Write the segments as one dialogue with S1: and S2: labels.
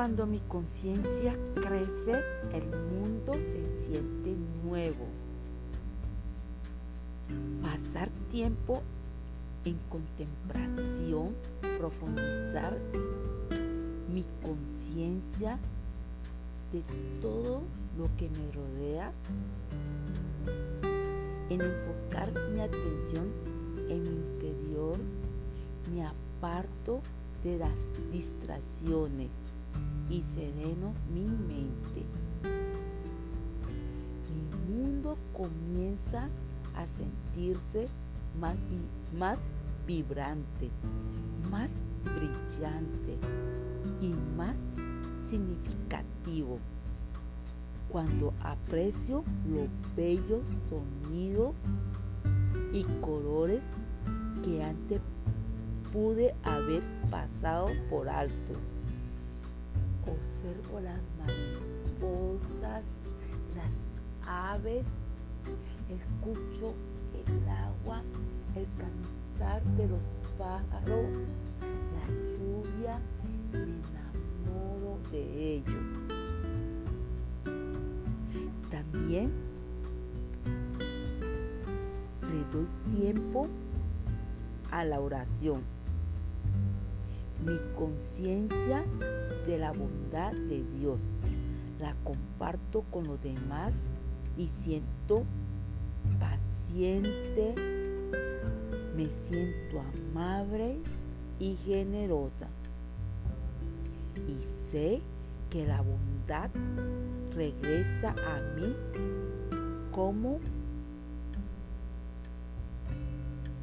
S1: Cuando mi conciencia crece, el mundo se siente nuevo. Pasar tiempo en contemplación, profundizar mi conciencia de todo lo que me rodea, en enfocar mi atención en mi interior, me aparto de las distracciones y sereno mi mente. Mi mundo comienza a sentirse más, más vibrante, más brillante y más significativo cuando aprecio los bellos sonidos y colores que antes pude haber pasado por alto. Observo las mariposas, las aves, escucho el agua, el cantar de los pájaros, la lluvia, me enamoro de ellos. También le doy tiempo a la oración. Mi conciencia de la bondad de Dios la comparto con los demás y siento paciente, me siento amable y generosa. Y sé que la bondad regresa a mí como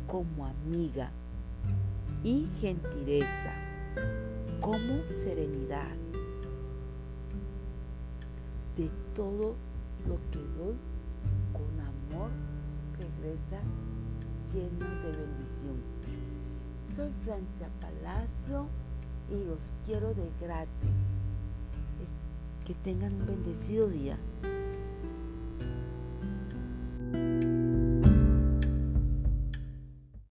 S1: como amiga y gentileza, como serenidad. De todo lo que doy con amor regresa lleno de bendición. Soy Francia Palacio y los quiero de gratis. Que tengan un bendecido día.